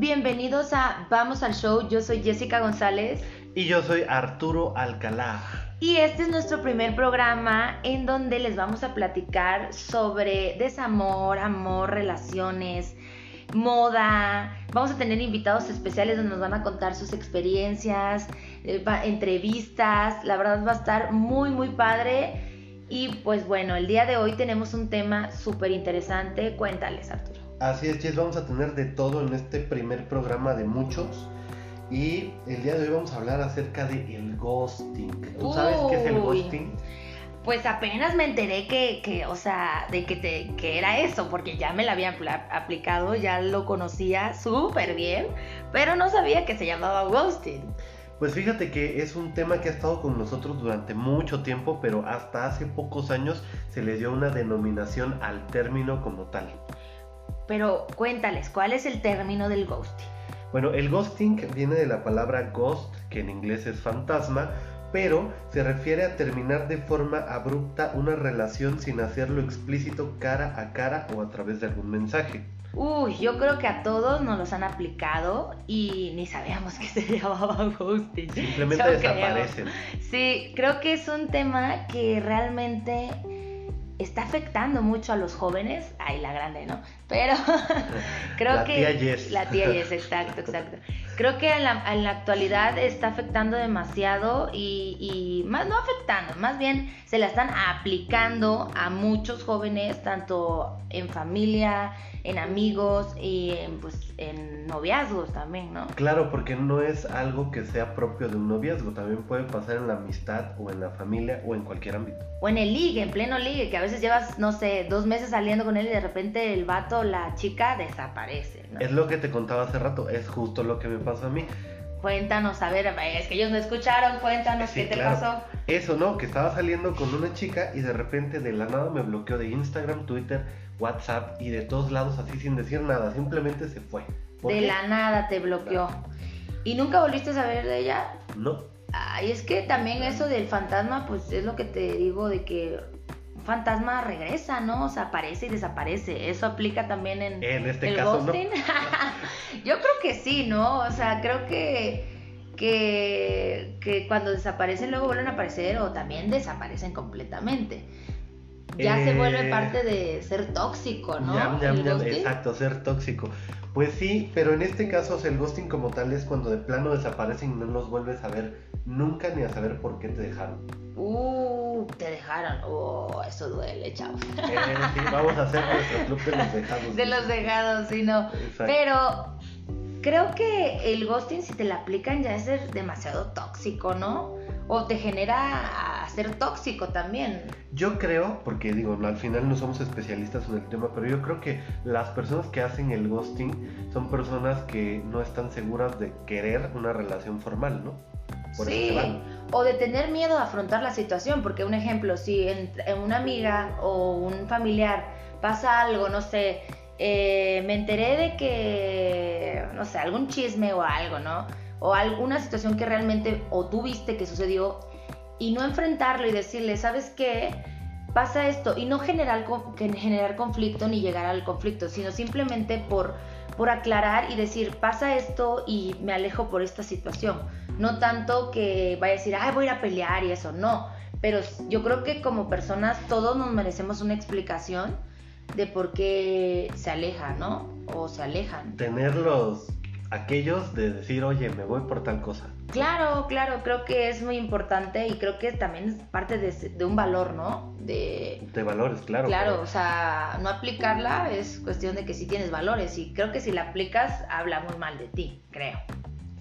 bienvenidos a Vamos al Show. Yo soy Jessica González. Y yo soy Arturo Alcalá. Y este es nuestro primer programa en donde les vamos a platicar sobre desamor, amor, relaciones, moda. Vamos a tener invitados especiales donde nos van a contar sus experiencias, eh, entrevistas. La verdad va a estar muy, muy padre. Y pues bueno, el día de hoy tenemos un tema súper interesante. Cuéntales, Arturo. Así es, Jess, vamos a tener de todo en este primer programa de muchos. Y el día de hoy vamos a hablar acerca de el ghosting. ¿Tú sabes qué es el ghosting? Pues apenas me enteré que, que o sea, de que, te, que era eso, porque ya me la había aplicado, ya lo conocía súper bien, pero no sabía que se llamaba ghosting. Pues fíjate que es un tema que ha estado con nosotros durante mucho tiempo, pero hasta hace pocos años se le dio una denominación al término como tal. Pero cuéntales, ¿cuál es el término del ghosting? Bueno, el ghosting viene de la palabra ghost, que en inglés es fantasma, pero se refiere a terminar de forma abrupta una relación sin hacerlo explícito cara a cara o a través de algún mensaje. Uy, yo creo que a todos nos los han aplicado y ni sabíamos que se llamaba ghosting. Simplemente desaparecen. Sí, creo que es un tema que realmente está afectando mucho a los jóvenes. Ay, la grande, ¿no? Pero creo la que... Tía Yes. La tía Yes, exacto, exacto. Creo que en la, en la actualidad está afectando demasiado y, y, más no afectando, más bien se la están aplicando a muchos jóvenes, tanto en familia, en amigos y en, pues, en noviazgos también, ¿no? Claro, porque no es algo que sea propio de un noviazgo, también puede pasar en la amistad o en la familia o en cualquier ámbito. O en el ligue, en pleno ligue, que a veces llevas, no sé, dos meses saliendo con él y de repente el vato, la chica desaparece. ¿no? Es lo que te contaba hace rato, es justo lo que me pasó a mí. Cuéntanos, a ver, es que ellos no escucharon, cuéntanos qué te pasó. Eso, ¿no? Que estaba saliendo con una chica y de repente de la nada me bloqueó de Instagram, Twitter, WhatsApp y de todos lados así sin decir nada, simplemente se fue. De la nada te bloqueó. ¿Y nunca volviste a saber de ella? No. Ay, es que también eso del fantasma, pues es lo que te digo de que un fantasma regresa, ¿no? O sea, aparece y desaparece. Eso aplica también en, en este caso, ¿no? Yo creo que sí, ¿no? O sea, creo que que, que cuando desaparecen luego vuelven a aparecer o también desaparecen completamente ya se vuelve eh, parte de ser tóxico, ¿no? exacto, ser tóxico. Pues sí, pero en este caso el ghosting como tal es cuando de plano desaparecen y no los vuelves a ver nunca ni a saber por qué te dejaron. Uh, te dejaron. Oh, eso duele, chavos. Eh, sí, vamos a hacer nuestro club de los dejados. De los dejados, sí, no. Pero creo que el ghosting si te lo aplican ya es demasiado tóxico, ¿no? O te genera ser tóxico también. Yo creo, porque digo, al final no somos especialistas en el tema, pero yo creo que las personas que hacen el ghosting son personas que no están seguras de querer una relación formal, ¿no? sí, o de tener miedo a afrontar la situación, porque un ejemplo, si en, una amiga o un familiar pasa algo, no sé, eh, me enteré de que, no sé, algún chisme o algo, ¿no? O alguna situación que realmente o tú viste que sucedió y no enfrentarlo y decirle, ¿sabes qué? Pasa esto y no generar, generar conflicto ni llegar al conflicto, sino simplemente por, por aclarar y decir, pasa esto y me alejo por esta situación. No tanto que vaya a decir, ay, voy a ir a pelear y eso, no. Pero yo creo que como personas todos nos merecemos una explicación de por qué se aleja, ¿no? O se alejan. Tenerlos aquellos de decir, oye, me voy por tal cosa. Claro, claro, creo que es muy importante y creo que también es parte de, un valor, ¿no? De, de valores, claro. Claro, o sea, no aplicarla es cuestión de que sí tienes valores y creo que si la aplicas habla muy mal de ti, creo.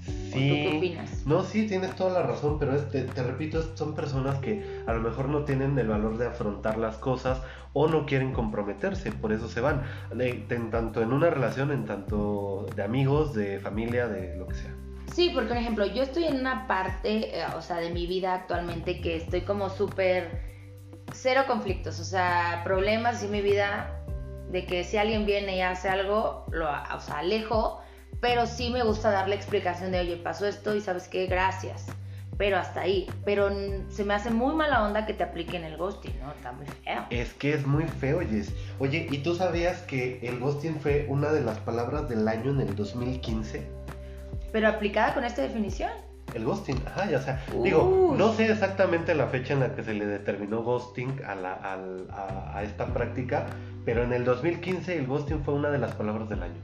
Sí. ¿Tú qué opinas? No, sí, tienes toda la razón, pero te, te, repito, son personas que a lo mejor no tienen el valor de afrontar las cosas o no quieren comprometerse, por eso se van, en tanto en una relación, en tanto de amigos, de familia, de lo que sea. Sí, porque por ejemplo, yo estoy en una parte, eh, o sea, de mi vida actualmente que estoy como súper cero conflictos, o sea, problemas en mi vida de que si alguien viene y hace algo, lo o sea, alejo, pero sí me gusta darle explicación de, oye, pasó esto y sabes qué, gracias. pero hasta ahí. Pero se me hace muy mala onda que te apliquen el ghosting, ¿no? Está muy feo. Es que es muy feo, Jess. Oye, ¿y tú sabías que el ghosting fue una de las palabras del año en el 2015? Pero aplicada con esta definición. El ghosting, ajá, ya sea. Digo, no sé exactamente la fecha en la que se le determinó ghosting a, la, a, a esta práctica, pero en el 2015 el ghosting fue una de las palabras del año.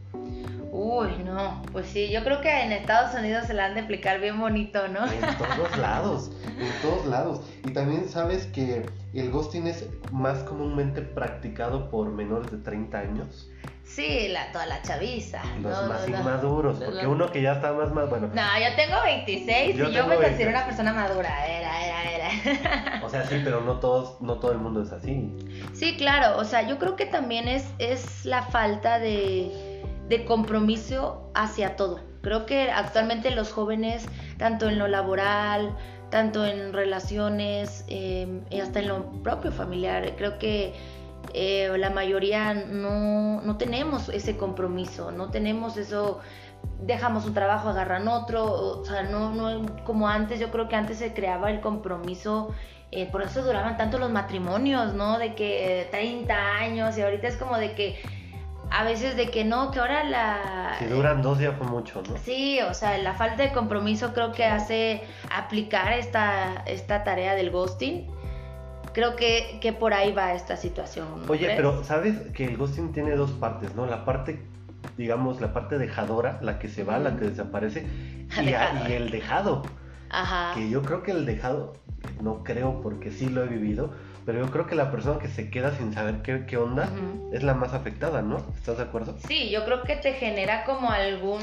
Uy, no, pues sí, yo creo que en Estados Unidos se la han de aplicar bien bonito, ¿no? En todos lados, en todos lados. Y también sabes que el ghosting es más comúnmente practicado por menores de 30 años. Sí, la, toda la chaviza. Los más inmaduros, porque uno que ya está más, más, bueno. No, yo tengo 26 y yo me considero una persona madura, era, era, era. O sea, sí, pero no todos, no todo el mundo es así. Sí, claro, o sea, yo creo que también es, es la falta de de compromiso hacia todo. Creo que actualmente los jóvenes, tanto en lo laboral, tanto en relaciones y hasta en lo propio familiar, creo que eh, la mayoría no, no, tenemos ese compromiso, no tenemos eso, dejamos un trabajo, agarran otro, o sea, no, no como antes, yo creo que antes se creaba el compromiso. Eh, por eso duraban tanto los matrimonios, ¿no? De que 30 años y ahorita es como de que a veces de que no, que ahora la... Si duran dos días fue mucho, ¿no? Sí, o sea, la falta de compromiso creo que hace aplicar esta, esta tarea del ghosting. Creo que, que por ahí va esta situación. Oye, pero sabes que el ghosting tiene dos partes, ¿no? La parte, digamos, la parte dejadora, la que se va, la que desaparece, y, y, el dejado. Ajá. Que yo creo que el dejado, no creo porque sí lo he vivido, pero yo creo que la persona que se queda sin saber qué, qué onda es la más afectada, ¿no? ¿Estás de acuerdo? Sí, yo creo que te genera como algún...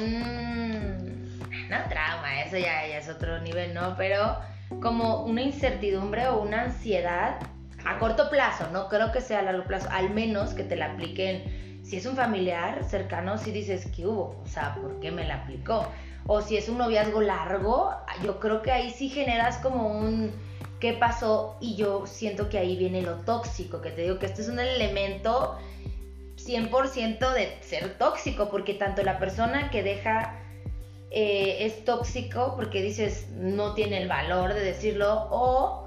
No trauma, eso ya, ya es otro nivel, ¿no? Pero como una incertidumbre o una ansiedad a corto plazo, no creo que sea a largo plazo, al menos que te la apliquen. Si es un familiar cercano, si dices, ¿qué hubo? O sea, ¿por qué me la aplicó? O si es un noviazgo largo, yo creo que ahí sí generas como un qué pasó y yo siento que ahí viene lo tóxico, que te digo que este es un elemento 100% de ser tóxico, porque tanto la persona que deja eh, es tóxico porque dices no tiene el valor de decirlo o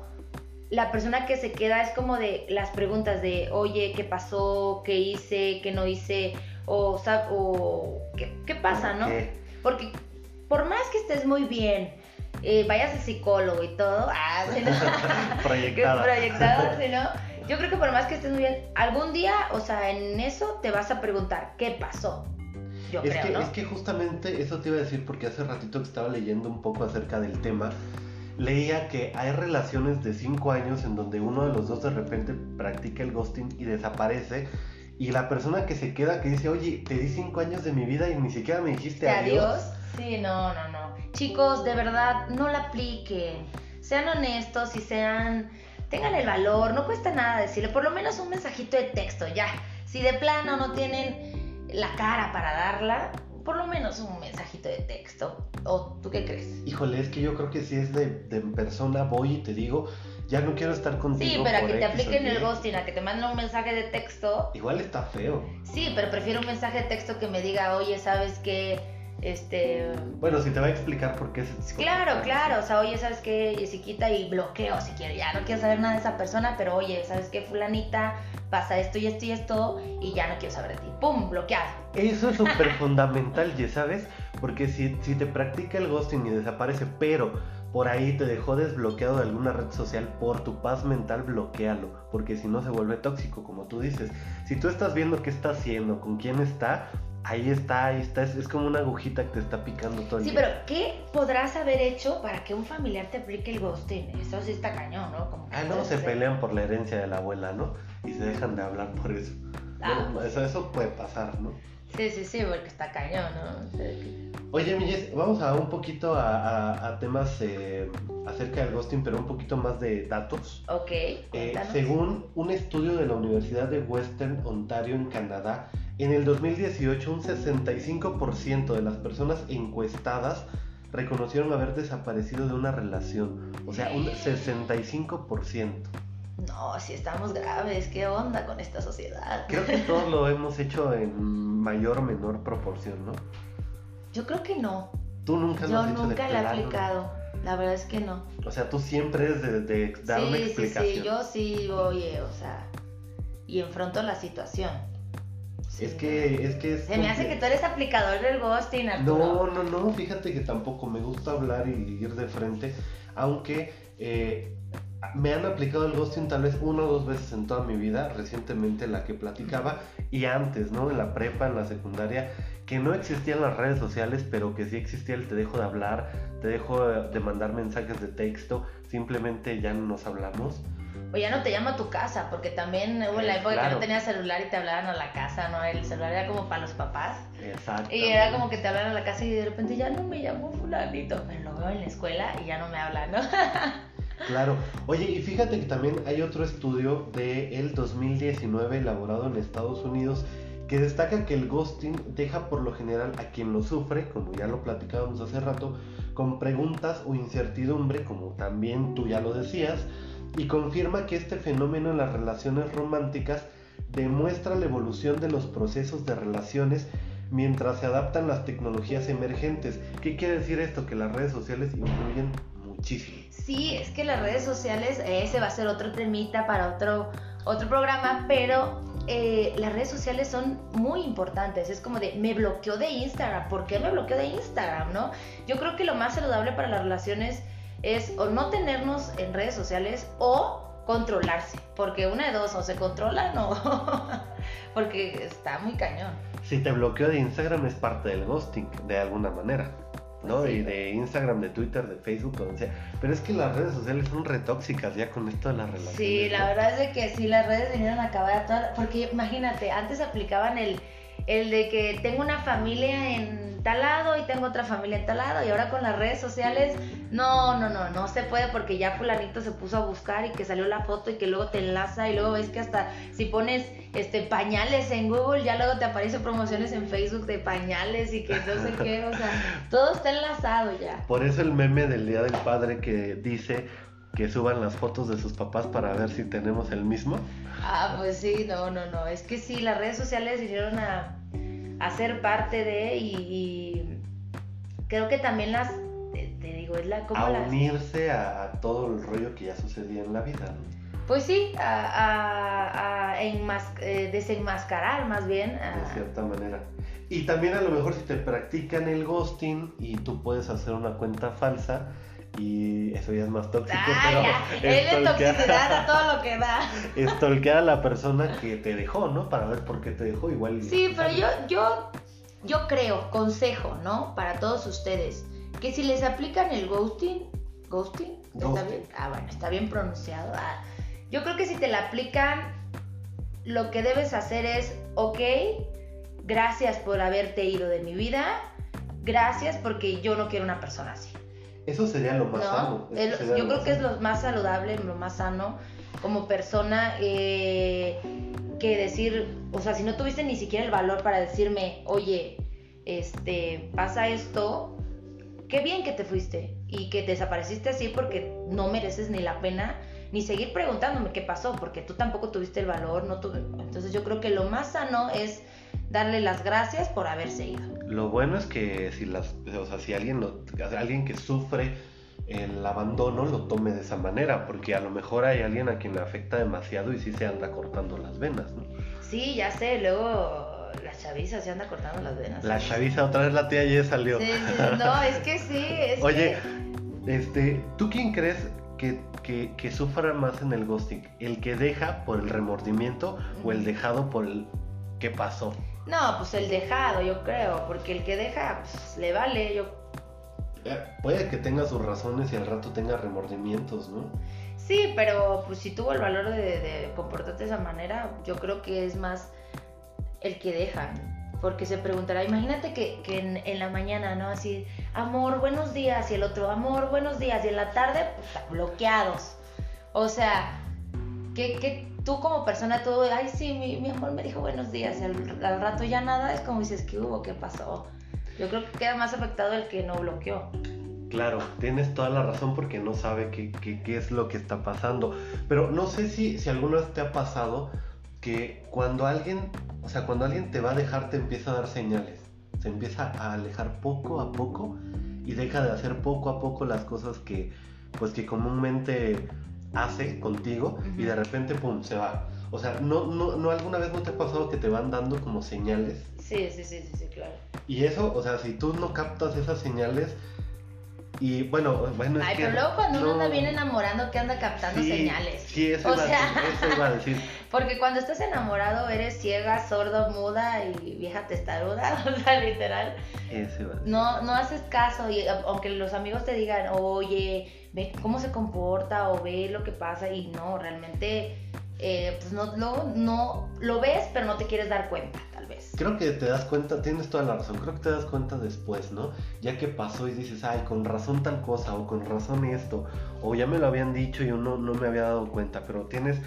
la persona que se queda es como de las preguntas de oye, ¿qué pasó? ¿Qué hice? ¿Qué no hice? O, o ¿qué, pasa? ¿no? Porque por más que estés muy bien, eh, vayas al psicólogo y todo, ah, proyectada. no? Yo creo que por más que estés muy bien, algún día, o sea, en eso te vas a preguntar, ¿qué pasó? Yo es creo, que, Es que justamente eso te iba a decir porque hace ratito que estaba leyendo un poco acerca del tema, leía que hay relaciones de 5 años en donde uno de los dos de repente practica el ghosting y desaparece. Y la persona que se queda que dice, oye, te di 5 años de mi vida y ni siquiera me dijiste adiós. adiós Sí, no, no, no. Chicos, de verdad, no la apliquen. Sean honestos y sean... Tengan el valor, no cuesta nada decirle, por lo menos un mensajito de texto, ya. Si de plano no tienen la cara para darla, por lo menos un mensajito de texto. ¿O tú qué crees? Híjole, es que yo creo que si es de, de persona, voy y te digo, ya no quiero estar contigo. Sí, pero a que te apliquen el ghosting, a que te manden un mensaje de texto. Igual está feo. Sí, pero prefiero un mensaje de texto que me diga, oye, ¿sabes qué? Este. Bueno, si te va a explicar por qué es. Claro, claro. O sea, oye, ¿sabes qué? Jessiquita y bloqueo si quiero. Ya no quiero saber nada de esa persona, pero oye, ¿sabes qué? Fulanita, pasa esto y esto y esto y ya no quiero saber de ti. ¡Pum! Bloqueado. Eso es súper fundamental, ya sabes. Porque si, si te practica el ghosting y desaparece, pero por ahí te dejó desbloqueado de alguna red social, por tu paz mental bloquealo, porque si no se vuelve tóxico, como tú dices. Si tú estás viendo qué está haciendo, con quién está, Ahí está, ahí está, es, como una agujita que te está picando todo el sí, pero ¿qué podrás haber hecho para que un familiar te aplique el ghosting? Eso sí está cañón, ¿no? ah, no, se pelean por la herencia de la abuela, ¿no? Y se dejan de hablar por eso. Ah. eso, eso puede pasar, ¿no? Sí, sí, sí, porque está cañón, ¿no? Oye, Milles, vamos a un poquito a, temas eh, acerca del ghosting, pero un poquito más de datos. Ok. Eh, según un estudio de la Universidad de Western Ontario en Canadá, en el 2018, un 65% de las personas encuestadas reconocieron haber desaparecido de una relación. O sea, un 65%. No, si estamos graves, ¿qué onda con esta sociedad? Creo que todos lo hemos hecho en mayor o menor proporción, ¿no? Yo creo que no. ¿Tú nunca lo has Yo nunca la he aplicado. La verdad es que no. O sea, tú siempre es de, dar una explicación. Sí, sí, yo sí, oye, o sea, y enfrento la situación. Es que, es que Se me hace que tú eres aplicador del ghosting, Arturo. No, no, no, fíjate que tampoco me gusta hablar y ir de frente, aunque eh, me han aplicado el ghosting tal vez una o dos veces en toda mi vida, recientemente la que platicaba, y antes, ¿no? En la prepa, en la secundaria, que no existían las redes sociales, pero que sí existía el te dejo de hablar, te dejo de mandar mensajes de texto, simplemente ya no nos hablamos. O ya no te llama a tu casa, porque también hubo la época que no tenías celular y te hablaban a la casa, ¿no? El celular era como para los papás. Exacto. Y era como que te hablaban a la casa y de repente ya no me llamó fulanito, pero lo veo en la escuela y ya no me habla, ¿no? Claro. Oye, y fíjate que también hay otro estudio del el 2019 elaborado en Estados Unidos que destaca que el ghosting deja por lo general a quien lo sufre, como ya lo platicábamos hace rato, con preguntas o incertidumbre, como también tú ya lo decías, y confirma que este fenómeno en las relaciones románticas demuestra la evolución de los procesos de relaciones mientras se adaptan las tecnologías emergentes. ¿Qué quiere decir esto? Que las redes sociales influyen muchísimo. Sí, es que las redes sociales, ese va a ser otro temita para otro, otro programa, pero eh, las redes sociales son muy importantes. Es como de, me bloqueó de Instagram. ¿Por qué me bloqueó de Instagram? ¿No? Yo creo que lo más saludable para las relaciones es o no tenernos en redes sociales o controlarse. Porque una de dos, o se controlan o... porque está muy cañón. Si te bloqueó de Instagram es parte del ghosting, de alguna manera. ¿no? Y de Instagram, de Twitter, de Facebook, donde sea. Pero es que las redes sociales son retóxicas ya con esto de las relaciones. Sí, la verdad es de que sí, las redes vinieron a acabar a todas. Porque imagínate, antes aplicaban el, el de que tengo una familia en tal lado y tengo otra familia en tal lado y ahora con las redes sociales, no, no, no, no se puede porque ya fulanito se puso a buscar y que salió la foto y que luego te enlaza y luego ves que hasta si pones este pañales en Google, ya luego te aparecen promociones en Facebook de pañales y que no sé qué, o sea, todo está enlazado ya. Por eso el meme del Día del Padre que dice que suban las fotos de sus papás para ver si tenemos el mismo. Ah, pues sí, no, no, no, es que sí, las redes sociales hicieron a hacer parte de y, creo que también las, te, digo, es la... como a unirse a, todo el rollo que ya sucedía en la vida. Pues sí, a, a, eh, desenmascarar más bien. De cierta manera. Y también a lo mejor si te practican el ghosting y tú puedes hacer una cuenta falsa, y eso ya es más tóxico, ah, pero él es toxicidad a todo lo que da. Estolquear a la persona que te dejó, ¿no? Para ver por qué te dejó igual. Sí, pero yo, yo, yo creo, consejo, ¿no? Para todos ustedes, que si les aplican el ghosting, ghosting, ¿está bien? Ah, bueno, está bien pronunciado. Ah, yo creo que si te la aplican, lo que debes hacer es, ok, gracias por haberte ido de mi vida, gracias porque yo no quiero una persona así. Eso sería lo más sano. yo creo que es lo más saludable, lo más sano como persona eh, que decir, o sea, si no tuviste ni siquiera el valor para decirme, oye, este, pasa esto, qué bien que te fuiste y que desapareciste así porque no mereces ni la pena ni seguir preguntándome qué pasó, porque tú tampoco tuviste el valor, no tuve. Entonces yo creo que lo más sano es darle las gracias por haberse ido. Lo bueno es que si las, o sea, si alguien, alguien que sufre el abandono lo tome de esa manera, porque a lo mejor hay alguien a quien le afecta demasiado y sí se anda cortando las venas, ¿no? Sí, ya sé, luego la chaviza se anda cortando las venas. La chaviza, otra vez la tía ya salió. Sí, no, es que sí, es Oye, este, ¿tú quién crees que, que, sufra más en el ghosting? ¿El que deja por el remordimiento o el dejado por el qué pasó? No, pues el dejado, yo creo, porque el que deja, pues le vale, yo... Eh, puede que tenga sus razones y al rato tenga remordimientos, ¿no? Sí, pero pues si tuvo el valor de, comportarte de esa manera, yo creo que es más el que deja. Porque se preguntará, imagínate que, en, la mañana, ¿no? Así, amor, buenos días, y el otro, amor, buenos días, y en la tarde, pues, bloqueados. O sea, ¿qué, qué tú como persona, tú, ay, sí, mi, amor me dijo buenos días, al, rato ya nada, es como dices, ¿qué hubo? ¿Qué pasó? Yo creo que queda más afectado el que no bloqueó. Claro, tienes toda la razón porque no sabe qué, qué, es lo que está pasando. Pero no sé si, si alguna vez te ha pasado que cuando alguien, o sea, cuando alguien te va a dejar, te empieza a dar señales. Se empieza a alejar poco a poco y deja de hacer poco a poco las cosas que pues que comúnmente hace contigo y de repente pum se va o sea no no no alguna vez no te ha pasado que te van dando como señales sí sí sí sí, sí claro y eso o sea si tú no captas esas señales y bueno, bueno. Ay, pero luego cuando uno anda bien enamorando, que anda captando señales. Sí, eso, iba, eso iba a decir. Porque cuando estás enamorado eres ciega, sordo, muda y vieja testaruda, o sea, literal. Eso iba a decir. No, no haces caso, y aunque los amigos te digan, oye, ve cómo se comporta o ve lo que pasa, y no, realmente, eh, pues no, no, no, lo ves, pero no te quieres dar cuenta creo que te das cuenta, tienes toda la razón, creo que te das cuenta después, ¿no? Ya que pasó y dices, ay, con razón tal cosa, o con razón esto, o ya me lo habían dicho y uno no me había dado cuenta, pero tienes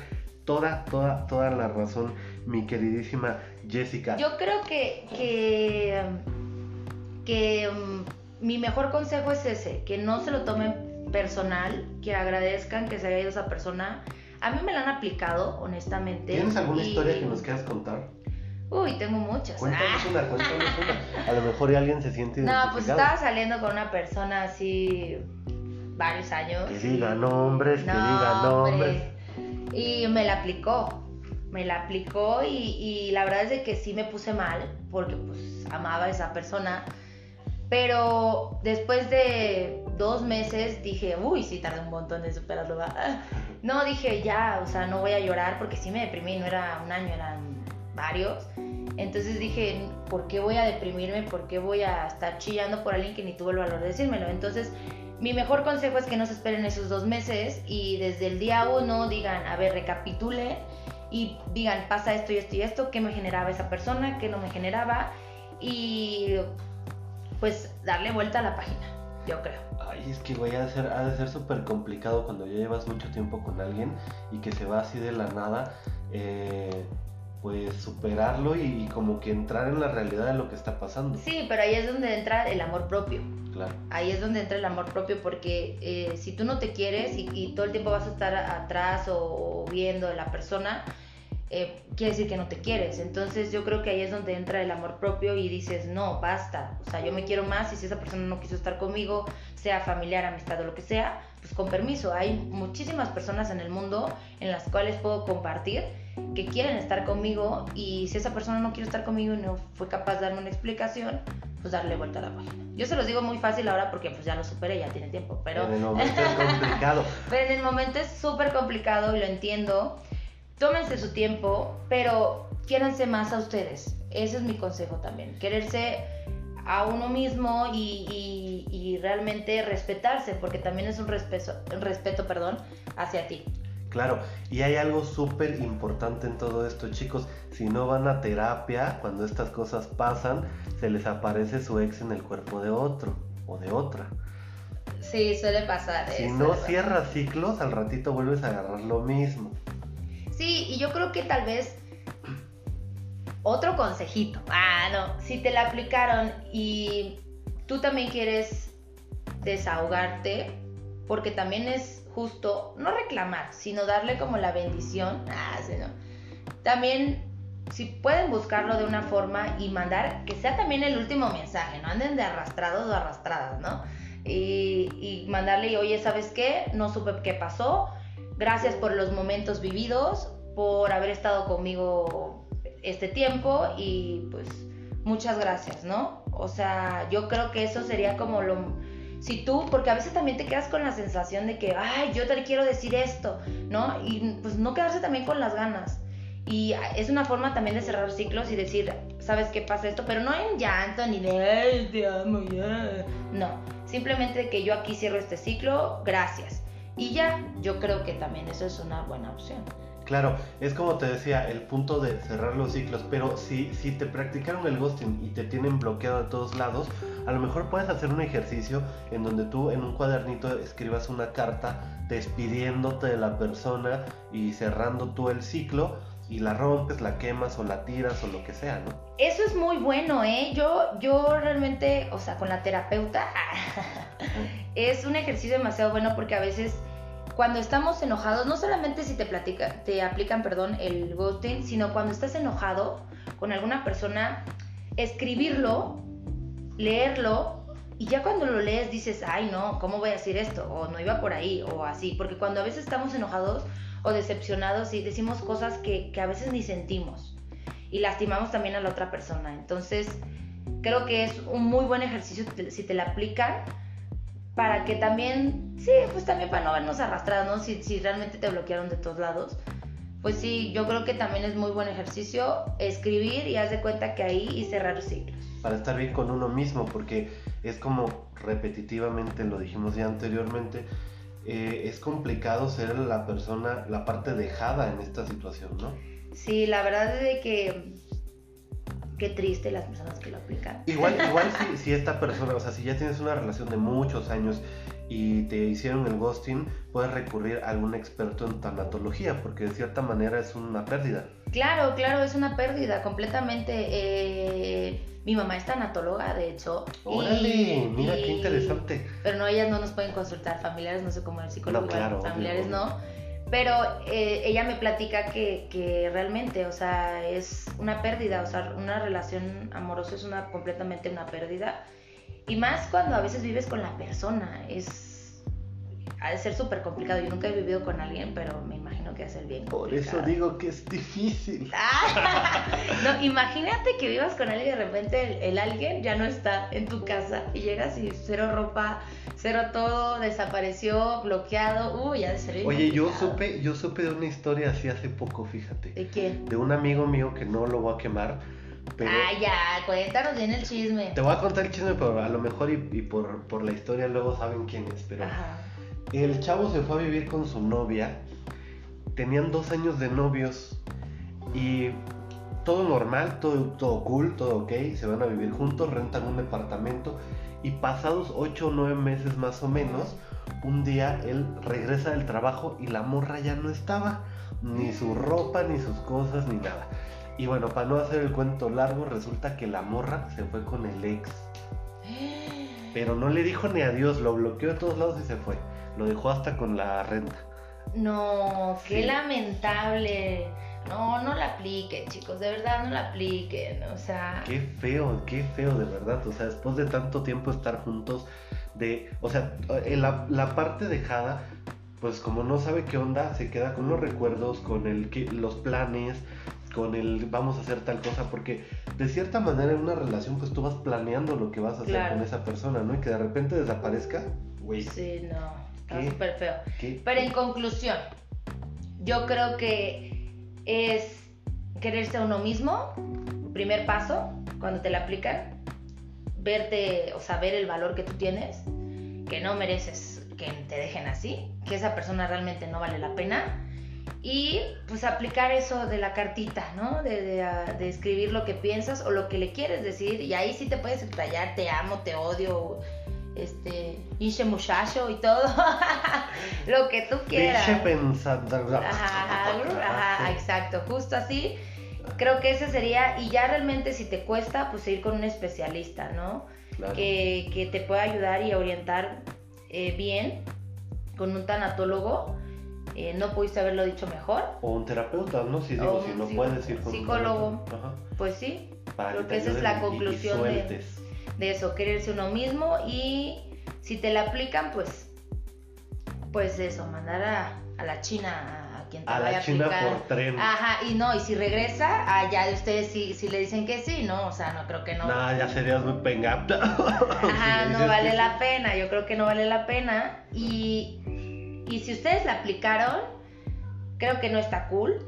toda, toda, toda la razón, mi queridísima Jessica. Yo creo que, que, que um, mi mejor consejo es ese, que no se lo tomen personal, que agradezcan que se haya ido esa persona. A mí me la han aplicado, honestamente. ¿Tienes alguna historia que nos quieras contar? Uy, tengo muchas. Cuéntanos ah. una, cuéntanos una. A lo mejor alguien se siente No, pues estaba saliendo con una persona así varios años. Que diga nombres, que diga nombres. Y me la aplicó. Me la aplicó y, y, la verdad es de que sí me puse mal porque pues amaba a esa persona. Pero después de dos meses dije, uy, sí tardé un montón de superarlo. No, dije, ya, o sea, no voy a llorar porque sí me deprimí, no era un año, eran varios. Entonces dije, ¿por qué voy a deprimirme? ¿Por qué voy a estar chillando por alguien que ni tuvo el valor de decírmelo? Entonces, mi mejor consejo es que no se esperen esos dos meses y desde el día uno digan, a ver, recapitule y digan, pasa esto y esto y esto, qué me generaba esa persona, qué no me generaba y pues darle vuelta a la página, yo creo. Ay, es que güey, ha de ser, ha de ser súper complicado cuando ya llevas mucho tiempo con alguien y que se va así de la nada. Eh, pues superarlo y, como que entrar en la realidad de lo que está pasando. Sí, pero ahí es donde entra el amor propio. Claro. Ahí es donde entra el amor propio porque eh, si tú no te quieres y, todo el tiempo vas a estar atrás o, viendo a la persona, eh, quiere decir que no te quieres. Entonces yo creo que ahí es donde entra el amor propio y dices, no, basta. O sea, yo me quiero más y si esa persona no quiso estar conmigo, sea familiar, amistad o lo que sea, pues con permiso. Hay muchísimas personas en el mundo en las cuales puedo compartir que quieren estar conmigo y si esa persona no quiere estar conmigo y no fue capaz de darme una explicación, pues darle vuelta a la página. Yo se los digo muy fácil ahora porque pues ya lo superé, ya tiene tiempo, pero... En el momento es complicado. pero en el momento es súper complicado y lo entiendo. Tómense su tiempo, pero quiéranse más a ustedes. Ese es mi consejo también. Quererse a uno mismo y, y, realmente respetarse, porque también es un respeto, un respeto perdón, hacia ti. Claro, y hay algo súper importante en todo esto, chicos. Si no van a terapia, cuando estas cosas pasan, se les aparece su ex en el cuerpo de otro o de otra. Sí, suele pasar. Si no cierras ciclos, al ratito vuelves a agarrar lo mismo. Sí, y yo creo que tal vez otro consejito. Ah, no, si te la aplicaron y tú también quieres desahogarte, porque también es justo no reclamar, sino darle como la bendición. Ah, sí, no. También, si pueden buscarlo de una forma y mandar que sea también el último mensaje, no anden de arrastrados o arrastradas, ¿no? Y, y mandarle, oye, ¿sabes qué? No supe qué pasó. Gracias por los momentos vividos, por haber estado conmigo este tiempo y pues muchas gracias, ¿no? O sea, yo creo que eso sería como lo si tú, porque a veces también te quedas con la sensación de que, ay, yo te quiero decir esto, ¿no? Y pues no quedarse también con las ganas. Y es una forma también de cerrar ciclos y decir, ¿sabes qué pasa esto? Pero no en llanto ni de, ay, te amo, ya. No, simplemente que yo aquí cierro este ciclo, gracias. Y ya, yo creo que también eso es una buena opción. Claro, es como te decía, el punto de cerrar los ciclos, pero si, si te practicaron el ghosting y te tienen bloqueado de todos lados, a lo mejor puedes hacer un ejercicio en donde tú en un cuadernito escribas una carta despidiéndote de la persona y cerrando tú el ciclo y la rompes, la quemas o la tiras o lo que sea, ¿no? Eso es muy bueno, ¿eh? Yo, yo realmente, o sea, con la terapeuta, es un ejercicio demasiado bueno porque a veces cuando estamos enojados, no solamente si te, platica, te aplican perdón, el ghosting, sino cuando estás enojado con alguna persona, escribirlo, leerlo Y ya cuando lo lees dices, ay no, ¿cómo voy a decir esto? O no iba por ahí, o así. Porque cuando a veces estamos enojados o decepcionados y decimos cosas que, que a veces ni sentimos. Y lastimamos también a la otra persona. Entonces, creo que es un muy buen ejercicio si te la aplican para que también, sí, pues también para no vernos arrastrados, ¿no? Si, si realmente te bloquearon de todos lados. Pues sí, yo creo que también es muy buen ejercicio escribir y haz de cuenta que ahí y cerrar ciclos. Para estar bien con uno mismo, porque es como repetitivamente, lo dijimos ya anteriormente, eh, es complicado ser la persona, la parte dejada en esta situación, ¿no? Sí, la verdad es de que qué triste las personas que lo aplican. Igual, igual si, si, esta persona, o sea, si ya tienes una relación de muchos años y te hicieron el ghosting, puedes recurrir a algún experto en tanatología, porque de cierta manera es una pérdida. Claro, claro, es una pérdida completamente. Eh, mi mamá es tanatóloga, de hecho. Órale, mira qué interesante. Pero no, ellas no nos pueden consultar, familiares, no sé cómo el psicólogo, no, claro, familiares no pero eh, ella me platica que, que, realmente, o sea, es una pérdida, o sea, una relación amorosa es una completamente una pérdida. Y más cuando a veces vives con la persona, es ha de ser súper complicado. Yo nunca he vivido con alguien, pero me imagino que va a ser bien Por eso digo que es difícil. no, imagínate que vivas con alguien y de repente el, alguien ya no está en tu casa y llegas y cero ropa, cero todo, desapareció, bloqueado. Uy, ya de ser Oye, yo supe, yo supe de una historia así hace poco, fíjate. ¿De quién? De un amigo mío que no lo voy a quemar. Pero ah, ya, cuéntanos bien el chisme. Te voy a contar el chisme, pero a lo mejor y, por, por, la historia luego saben quién es. Pero Ajá el chavo se fue a vivir con su novia. Tenían dos años de novios y todo normal, todo, todo cool, todo ok. Se van a vivir juntos, rentan un departamento y pasados ocho o nueve meses más o menos, un día él regresa del trabajo y la morra ya no estaba. Ni su ropa, ni sus cosas, ni nada. Y bueno, para no hacer el cuento largo, resulta que la morra se fue con el ex. Pero no le dijo ni adiós, lo bloqueó de todos lados y se fue. Lo dejó hasta con la renta. No, qué lamentable. No, no la apliquen, chicos, de verdad no la apliquen, o sea... Qué feo, qué feo, de verdad, o sea, después de tanto tiempo estar juntos, de, o sea, la, la parte dejada, pues como no sabe qué onda, se queda con los recuerdos, con el, los planes, con el vamos a hacer tal cosa, porque de cierta manera en una relación pues tú vas planeando lo que vas a hacer con esa persona, ¿no? Y que de repente desaparezca, güey. Sí, no. Está súper feo. Pero en conclusión, yo creo que es quererse a uno mismo, primer paso, cuando te la aplican, verte o saber el valor que tú tienes, que no mereces que te dejen así, que esa persona realmente no vale la pena. Y pues aplicar eso de la cartita, ¿no? De, de, de escribir lo que piensas o lo que le quieres decir. Y ahí sí te puedes explayar, te amo, te odio, este, Ishe muchacho y todo, lo que tú quieras. pensando. Ajá, exacto, justo así. Creo que ese sería, y ya realmente si te cuesta, pues ir con un especialista, ¿no? Que, que, te pueda ayudar y orientar eh, bien con un tanatólogo. Eh, no pudiste haberlo dicho mejor. O un terapeuta, ¿no? Si digo, si no puedes ir con psicólogo. Un Pues sí. Creo que, esa es la conclusión de de eso, quererse uno mismo y si te la aplican, pues, pues eso, mandar a, la China a quien te a vaya la China por tren. Ajá, y no, y si regresa, allá de ustedes si, si le dicen que sí, ¿no? O sea, no creo que no. No, ya serías muy pengapta. Ajá, no vale la pena, yo creo que no vale la pena. Y, y si ustedes la aplicaron, creo que no está cool.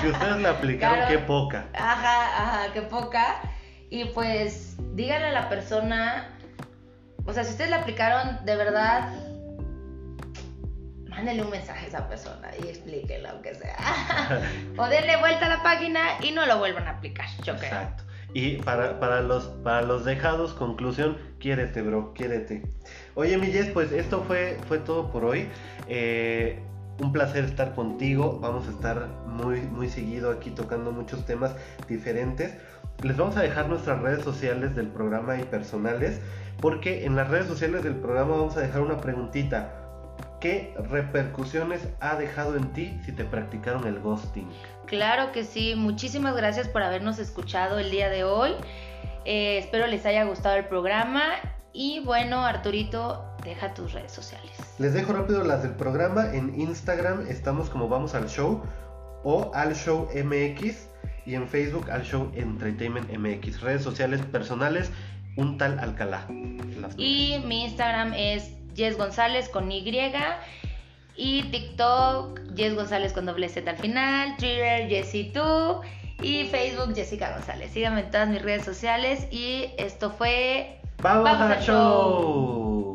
si ustedes la aplicaron, qué poca. Ajá, ajá, qué poca. Y pues díganle a la persona, o sea, si ustedes la aplicaron, de verdad, mándenle un mensaje a esa persona y explíquenlo, aunque sea. o denle vuelta a la página y no lo vuelvan a aplicar, yo creo. Exacto. Y para, para, los, para los dejados, conclusión, quiérete, bro, quiérete. Oye, mi pues esto fue, fue todo por hoy. Eh, un placer estar contigo. Vamos a estar muy, muy seguido aquí tocando muchos temas diferentes. Les vamos a dejar nuestras redes sociales del programa y personales, porque en las redes sociales del programa vamos a dejar una preguntita. ¿Qué repercusiones ha dejado en ti si te practicaron el ghosting? Claro que sí, muchísimas gracias por habernos escuchado el día de hoy. Eh, espero les haya gustado el programa Y bueno, Arturito, deja tus redes sociales. Les dejo rápido las del programa. En Instagram estamos como Vamos al Show o Al Show MX y en Facebook Al Show Entertainment MX. Redes sociales personales, un tal Alcalá. y mi Instagram es Jess González con Y. Y TikTok, Jess González con doble Z al final. Twitter, Jessy tú. Y Facebook, Jessica González. Síganme en todas mis redes sociales. Y esto fue. Fala, Racho!